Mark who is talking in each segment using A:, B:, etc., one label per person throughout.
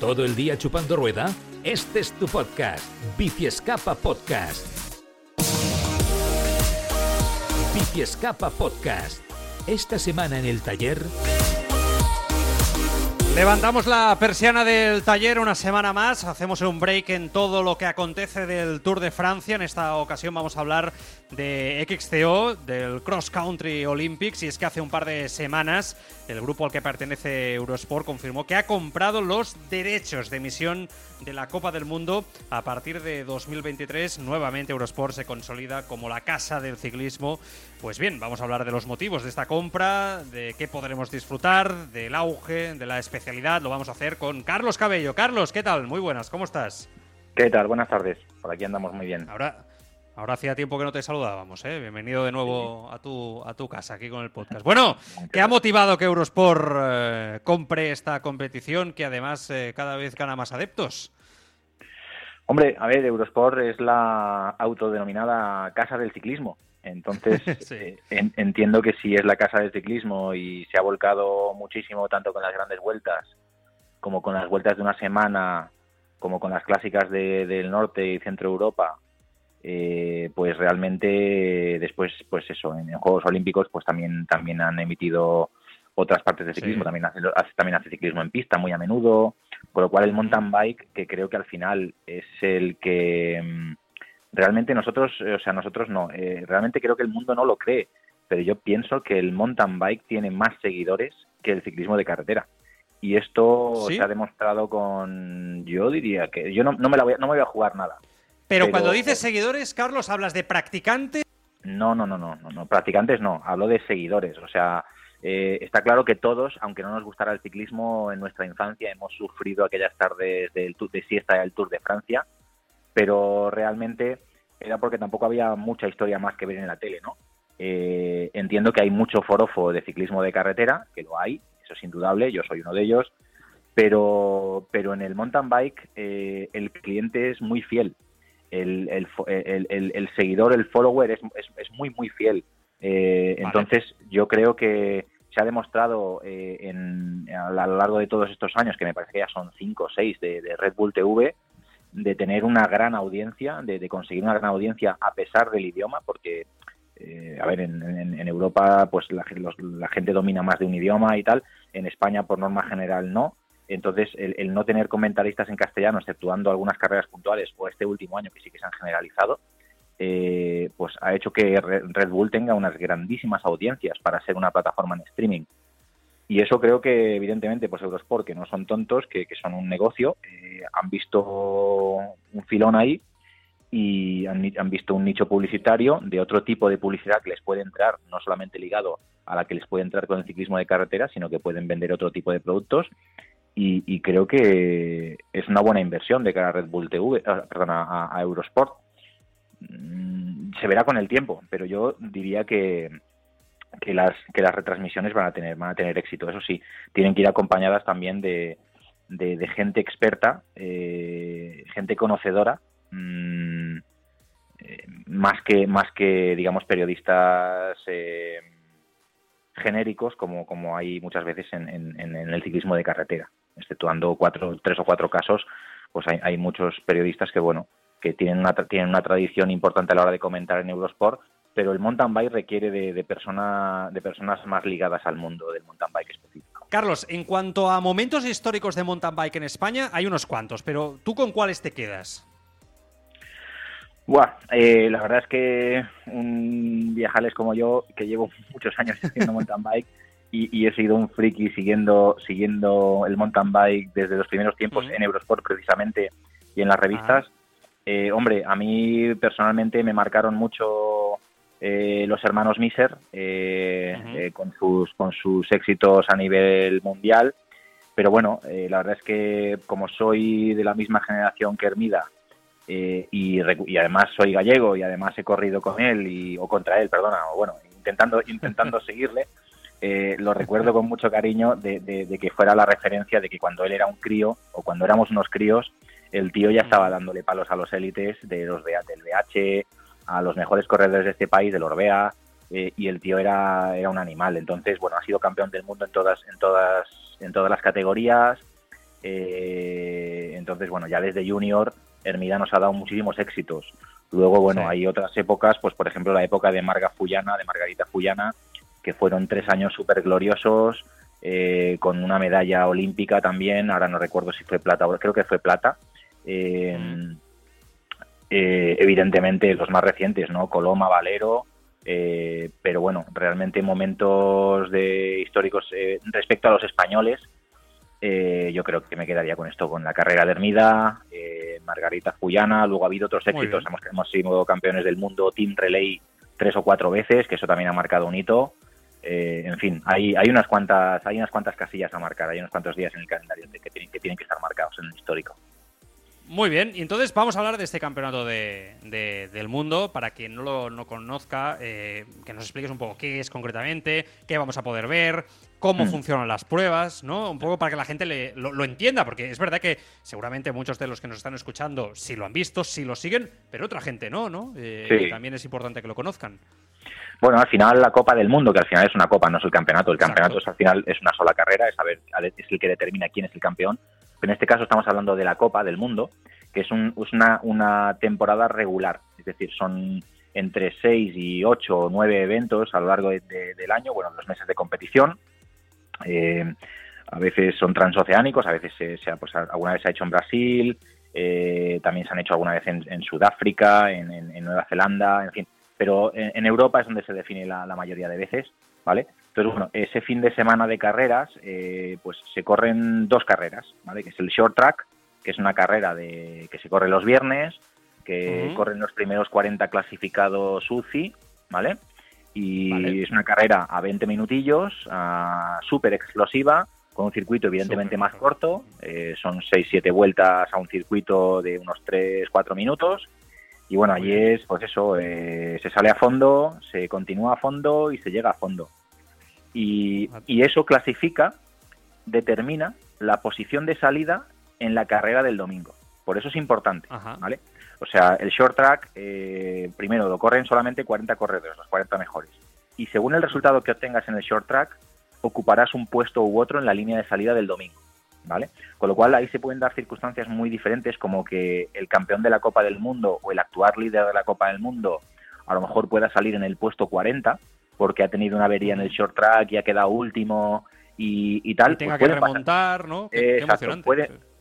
A: ¿Todo el día chupando rueda? Este es tu podcast, Bici Escapa Podcast. Bici Escapa Podcast. Esta semana en el taller...
B: Levantamos la persiana del taller una semana más, hacemos un break en todo lo que acontece del Tour de Francia. En esta ocasión vamos a hablar de XCO, del Cross Country Olympics, y es que hace un par de semanas el grupo al que pertenece Eurosport confirmó que ha comprado los derechos de emisión de la Copa del Mundo. A partir de 2023, nuevamente Eurosport se consolida como la casa del ciclismo. Pues bien, vamos a hablar de los motivos de esta compra, de qué podremos disfrutar, del auge, de la especialidad. Lo vamos a hacer con Carlos Cabello. Carlos, ¿qué tal? Muy buenas, ¿cómo estás?
C: ¿Qué tal? Buenas tardes. Por aquí andamos muy bien.
B: Ahora, Ahora hacía tiempo que no te saludábamos, ¿eh? Bienvenido de nuevo a tu, a tu casa, aquí con el podcast. Bueno, ¿qué ha motivado que Eurosport eh, compre esta competición que además eh, cada vez gana más adeptos?
C: Hombre, a ver, Eurosport es la autodenominada casa del ciclismo. Entonces, eh, entiendo que si es la casa del ciclismo y se ha volcado muchísimo tanto con las grandes vueltas como con las vueltas de una semana, como con las clásicas del norte y centro Europa, eh, pues realmente después, pues eso, en, Juegos Olímpicos, pues también también han emitido otras partes de ciclismo, también hace, también hace ciclismo en pista muy a menudo, con lo cual el mountain bike, que creo que al final es el que mm, realmente nosotros, eh, o sea, nosotros no, eh, realmente creo que el mundo no lo cree, pero yo pienso que el mountain bike tiene más seguidores que el ciclismo de carretera. Y esto se ha demostrado con, yo diría que yo no, no me la voy, no me voy a jugar nada,
B: pero, cuando dices seguidores, Carlos, ¿hablas de practicantes?
C: No, no, no, no, no, practicantes no, hablo de seguidores. O sea, eh, está claro que todos, aunque no nos gustara el ciclismo, en nuestra infancia hemos sufrido aquellas tardes del de siesta del Tour de Francia, pero realmente era porque tampoco había mucha historia más que ver en la tele, ¿no? Eh, entiendo que hay mucho forofo de ciclismo de carretera, que lo hay, eso es indudable, yo soy uno de ellos, pero, pero en el mountain bike eh, el cliente es muy fiel el, el, el, seguidor, el follower es, es, muy, muy fiel. Eh, entonces, yo creo que se ha demostrado eh, en, a lo largo de todos estos años, que me parece que ya son cinco o seis de, Red Bull TV, de tener una gran audiencia, de, conseguir una gran audiencia a pesar del idioma, porque, eh, a ver, en, Europa pues la, la gente domina más de un idioma y tal, en España por norma general no, entonces, el, no tener comentaristas en castellano, exceptuando algunas carreras puntuales o este último año que sí que se han generalizado, eh, pues ha hecho que Red Bull tenga unas grandísimas audiencias para ser una plataforma en streaming. Y eso creo que, evidentemente, pues Eurosport, que no son tontos, que, son un negocio, eh, han visto un filón ahí y han, visto un nicho publicitario de otro tipo de publicidad que les puede entrar, no solamente ligado a la que les puede entrar con el ciclismo de carretera, sino que pueden vender otro tipo de productos y, creo que es una buena inversión de cara a Red Bull TV, ah, perdón, a, Eurosport. Mm, se verá con el tiempo, pero yo diría que, que las que las retransmisiones van a tener van a tener éxito. Eso sí, tienen que ir acompañadas también de, gente experta, eh, gente conocedora, mm, eh, más que más que digamos periodistas. Eh, genéricos como, como hay muchas veces en, en, el ciclismo de carretera exceptuando cuatro, tres o cuatro casos, pues hay, hay muchos periodistas que, bueno, que tienen una, tienen una tradición importante a la hora de comentar en Eurosport, pero el mountain bike requiere de, de, persona, de personas más ligadas al mundo del mountain bike específico.
B: Carlos, en cuanto a momentos históricos de mountain bike en España, hay unos cuantos, pero ¿tú con cuáles te quedas?
C: Buah, eh, la verdad es que un viajales como yo, que llevo muchos años haciendo mountain bike, y, he sido un friki siguiendo, siguiendo el mountain bike desde los primeros tiempos en Eurosport precisamente y en las revistas. Eh, hombre, a mí personalmente me marcaron mucho eh, los hermanos Miser eh, con, sus, con sus éxitos a nivel mundial. Pero bueno, la verdad es que como soy de la misma generación que Hermida y, y, además soy gallego y además he corrido con él y, o contra él, perdona, o bueno, intentando, intentando seguirle, eh, lo recuerdo con mucho cariño de, que fuera la referencia de que cuando él era un crío o cuando éramos unos críos, el tío ya estaba dándole palos a los élites de los del BH, a los mejores corredores de este país, del Orbea, eh, y el tío era, era un animal. Entonces, bueno, ha sido campeón del mundo en todas, en todas, en todas las categorías. Eh, entonces, bueno, ya desde junior, Hermida nos ha dado muchísimos éxitos. Luego, bueno, hay otras épocas, pues por ejemplo la época de Marga Fullana, de Margarita Fullana, que fueron tres años súper gloriosos, eh, con una medalla olímpica también, ahora no recuerdo si fue plata, creo que fue plata. Eh, eh, evidentemente los más recientes, ¿no? Coloma, Valero, pero bueno, realmente momentos de históricos respecto a los españoles, yo creo que me quedaría con esto, con la carrera de Hermida, Margarita Fullana, luego ha habido otros éxitos, hemos, hemos sido campeones del mundo, Team Relay tres o cuatro veces, que eso también ha marcado un hito. Eh, en fin, hay, hay unas cuantas hay unas cuantas casillas a marcar, hay unos cuantos días en el calendario que tienen que, tienen que estar marcados en el histórico.
B: Muy bien, y entonces vamos a hablar de este campeonato de, del mundo. Para quien no lo no conozca, eh, que nos expliques un poco qué es concretamente, qué vamos a poder ver, cómo mm. funcionan las pruebas, ¿no? Un poco para que la gente le, lo, entienda, porque es verdad que seguramente muchos de los que nos están escuchando sí lo han visto, sí lo siguen, pero otra gente no, ¿no? Eh, también es importante que lo conozcan.
C: Bueno, al final la Copa del Mundo, que al final es una copa, no es el campeonato. El campeonato es, al final es una sola carrera, es, saber, es el que determina quién es el campeón. En este caso estamos hablando de la Copa del Mundo, que es, una, una temporada regular. Es decir, son entre seis y ocho o nueve eventos a lo largo del año, bueno, los meses de competición. Eh, a veces son transoceánicos, a veces se, pues, alguna vez se ha hecho en Brasil, eh, también se han hecho alguna vez en, Sudáfrica, en, Nueva Zelanda, en fin pero en, Europa es donde se define la, mayoría de veces, ¿vale? Entonces, bueno, ese fin de semana de carreras, eh, pues se corren dos carreras, ¿vale? Que es el short track, que es una carrera de que se corre los viernes, que corren los primeros 40 clasificados UCI, ¿vale? Y es una carrera a 20 minutillos, súper explosiva, con un circuito evidentemente más corto, eh, son 6-7 vueltas a un circuito de unos 3-4 minutos, y bueno, allí es, pues eso, eh, se sale a fondo, se continúa a fondo y se llega a fondo. Y, y, eso clasifica, determina la posición de salida en la carrera del domingo. Por eso es importante, ¿vale? O sea, el short track, eh, primero lo corren solamente 40 corredores, los 40 mejores. Y según el resultado que obtengas en el short track, ocuparás un puesto u otro en la línea de salida del domingo. ¿vale? Con lo cual ahí se pueden dar circunstancias muy diferentes como que el campeón de la Copa del Mundo o el actual líder de la Copa del Mundo a lo mejor pueda salir en el puesto 40 porque ha tenido una avería en el short track y ha quedado último y, tal.
B: Y tenga pues que remontar, ¿no?
C: Exacto,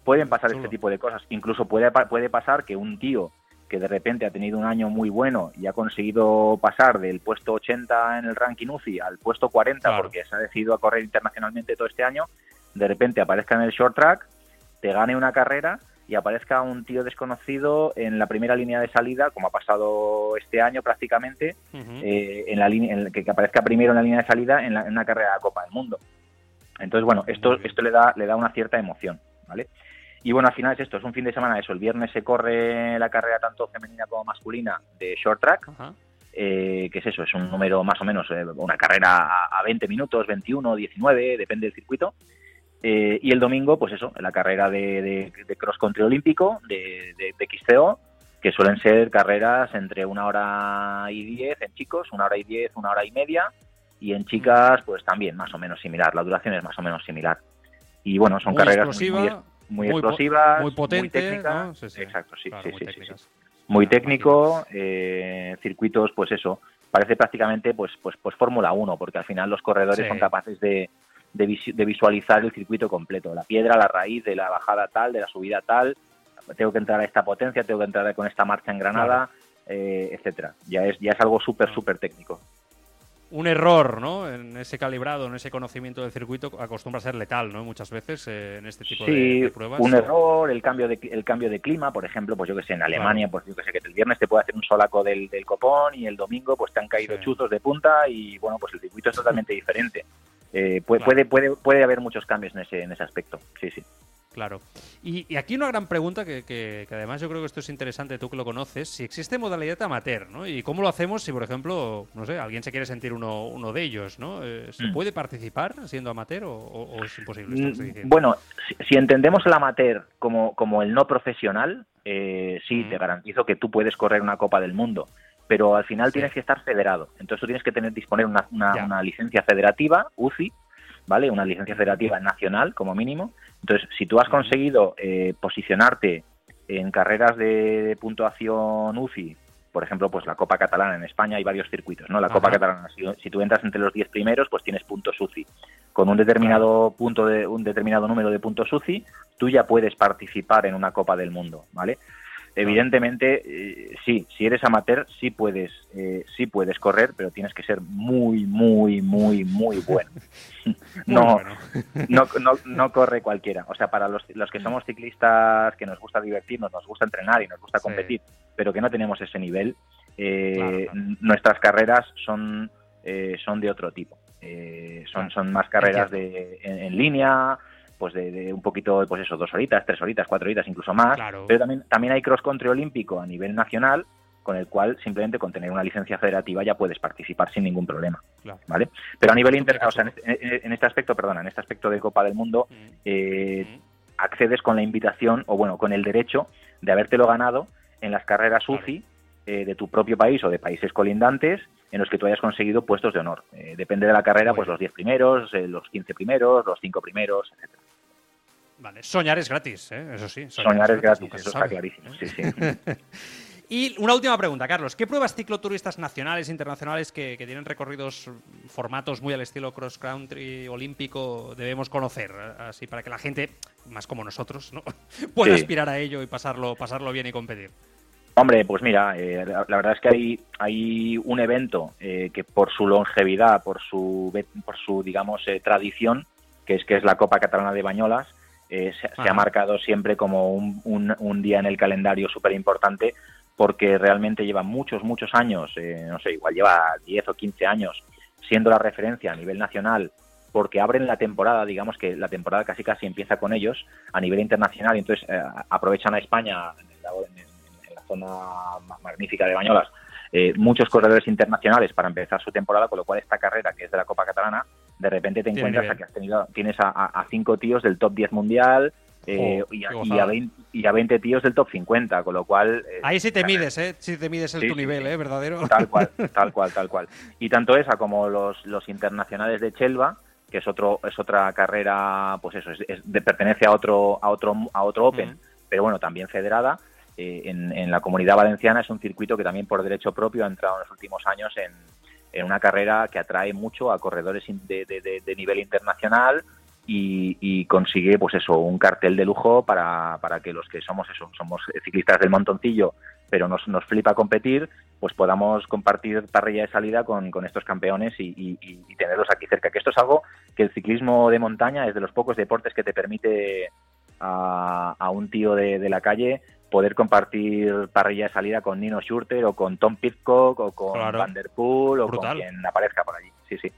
C: pueden pasar este tipo de cosas. Incluso puede, puede pasar que un tío que de repente ha tenido un año muy bueno y ha conseguido pasar del puesto 80 en el ranking UCI al puesto 40 porque se ha decidido a correr internacionalmente todo este año, de repente aparezca en el short track, te gane una carrera y aparezca un tío desconocido en la primera línea de salida, como ha pasado este año prácticamente, eh, en la línea, en que, aparezca primero en la línea de salida en, una carrera de la Copa del Mundo. Entonces, bueno, esto, esto le da, le da una cierta emoción, ¿vale? Y bueno, al final es esto, es un fin de semana eso. El viernes se corre la carrera tanto femenina como masculina de short track, eh, que es eso, es un número más o menos, eh, una carrera a, 20 minutos, 21, 19, depende del circuito. Eh, y el domingo, pues eso, la carrera de, cross country olímpico, de, de, XCO, que suelen ser carreras entre una hora y diez en chicos, una hora y diez, una hora y media, y en chicas, pues también más o menos similar, la duración es más o menos similar. Y bueno, son carreras muy, explosivas, muy potentes, muy técnicas. Exacto, sí, sí, sí, Muy técnico, eh, circuitos, pues eso, parece prácticamente pues pues pues Fórmula 1, porque al final los corredores son capaces de, de, visualizar el circuito completo, la piedra, la raíz de la bajada tal, de la subida tal, tengo que entrar a esta potencia, tengo que entrar con esta marcha en Granada, eh, etcétera. Ya es, ya es algo súper, súper técnico.
B: Un error, ¿no? En ese calibrado, en ese conocimiento del circuito, acostumbra a ser letal, ¿no? Muchas veces eh, en este tipo de, pruebas.
C: Un error, el cambio de el cambio de clima, por ejemplo, pues yo que sé, en Alemania, pues yo que sé, que el viernes te puede hacer un solaco del, del copón y el domingo pues te han caído chuzos de punta y bueno, pues el circuito es totalmente diferente. Eh, puede, puede, puede, puede haber muchos cambios en ese, en ese aspecto. Sí, sí.
B: Claro. Y, aquí una gran pregunta que, que, además yo creo que esto es interesante, tú que lo conoces, si existe modalidad amateur, ¿no? Y cómo lo hacemos si, por ejemplo, no sé, alguien se quiere sentir uno, uno de ellos, ¿no? Eh, ¿Se mm. puede participar siendo amateur o, es imposible?
C: Mm, bueno, si, entendemos el amateur como, como el no profesional, eh, sí, mm. te garantizo que tú puedes correr una Copa del Mundo pero al final tienes que estar federado. Entonces tú tienes que tener disponer una, una licencia federativa, UCI, ¿vale? Una licencia federativa nacional, como mínimo. Entonces, si tú has conseguido eh, posicionarte en carreras de, puntuación UCI, por ejemplo, pues la Copa Catalana en España hay varios circuitos, ¿no? La Copa Catalana, si, tú entras entre los 10 primeros, pues tienes puntos UCI. Con un determinado punto de un determinado número de puntos UCI, tú ya puedes participar en una Copa del Mundo, ¿vale? Evidentemente, eh, sí, si eres amateur, sí puedes, eh, sí puedes correr, pero tienes que ser muy, muy, muy, muy bueno. no, no, no, no, corre cualquiera. O sea, para los, los, que somos ciclistas, que nos gusta divertirnos, nos gusta entrenar y nos gusta competir, pero que no tenemos ese nivel, eh, nuestras carreras son, son de otro tipo. son, son más carreras de, en línea, pues de, un poquito, pues eso, dos horitas, tres horitas, cuatro horitas, incluso más. Pero también, también hay cross country olímpico a nivel nacional, con el cual simplemente con tener una licencia federativa ya puedes participar sin ningún problema, ¿vale? Pero a nivel inter, o sea, en, este aspecto, perdona, en este aspecto de Copa del Mundo, mm. eh, mm. accedes con la invitación o bueno, con el derecho de habértelo ganado en las carreras UCI eh, de tu propio país o de países colindantes en los que tú hayas conseguido puestos de honor. Eh, depende de la carrera, pues los 10 primeros, los 15 primeros, los 5 primeros, etcétera.
B: Vale, soñar es gratis, ¿eh? eso sí.
C: Soñar, es gratis, eso está clarísimo, sí, sí.
B: y una última pregunta, Carlos. ¿Qué pruebas cicloturistas nacionales e internacionales que, tienen recorridos, formatos muy al estilo cross country olímpico debemos conocer? Así para que la gente, más como nosotros, ¿no? pueda aspirar a ello y pasarlo, pasarlo bien y competir.
C: Hombre, pues mira, eh, la, verdad es que hay, hay un evento eh, que por su longevidad, por su, por su digamos, tradición, que es que es la Copa Catalana de Bañolas, eh, se, ha marcado siempre como un, un, día en el calendario súper importante porque realmente lleva muchos, muchos años, eh, no sé, igual lleva 10 o 15 años siendo la referencia a nivel nacional porque abren la temporada, digamos que la temporada casi casi empieza con ellos a nivel internacional y entonces eh, aprovechan a España en, la zona magnífica de Bañolas muchos corredores internacionales para empezar su temporada, con lo cual esta carrera que es de la Copa Catalana de repente te encuentras a que has tenido, tienes a, cinco tíos del top 10 mundial eh, y, a, 20, tíos del top 50, con lo cual...
B: Eh, Ahí sí te mides, ¿eh? Sí te mides el tu nivel, ¿eh? Verdadero.
C: Tal cual, tal cual, tal cual. Y tanto esa como los, los internacionales de Chelva, que es otro es otra carrera, pues eso, es, pertenece a otro a otro a otro Open, pero bueno, también federada. Eh, en, la comunidad valenciana es un circuito que también por derecho propio ha entrado en los últimos años en, una carrera que atrae mucho a corredores de, nivel internacional y, consigue pues eso un cartel de lujo para, para que los que somos eso somos ciclistas del montoncillo pero nos, nos flipa competir pues podamos compartir parrilla de salida con, con estos campeones y, tenerlos aquí cerca que esto es algo que el ciclismo de montaña es de los pocos deportes que te permite a, a un tío de la calle poder compartir parrilla de salida con Nino Schurter o con Tom Pitcock o con Van Der Poel o con quien aparezca por allí. Sí, sí.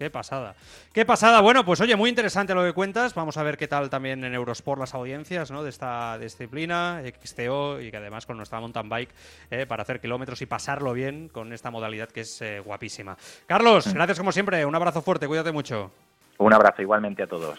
B: Qué pasada. Qué pasada. Bueno, pues oye, muy interesante lo que cuentas. Vamos a ver qué tal también en Eurosport las audiencias ¿no? de esta disciplina, XTO, y que además con nuestra mountain bike eh, para hacer kilómetros y pasarlo bien con esta modalidad que es eh, guapísima. Carlos, gracias como siempre. Un abrazo fuerte. Cuídate mucho.
C: Un abrazo igualmente a todos.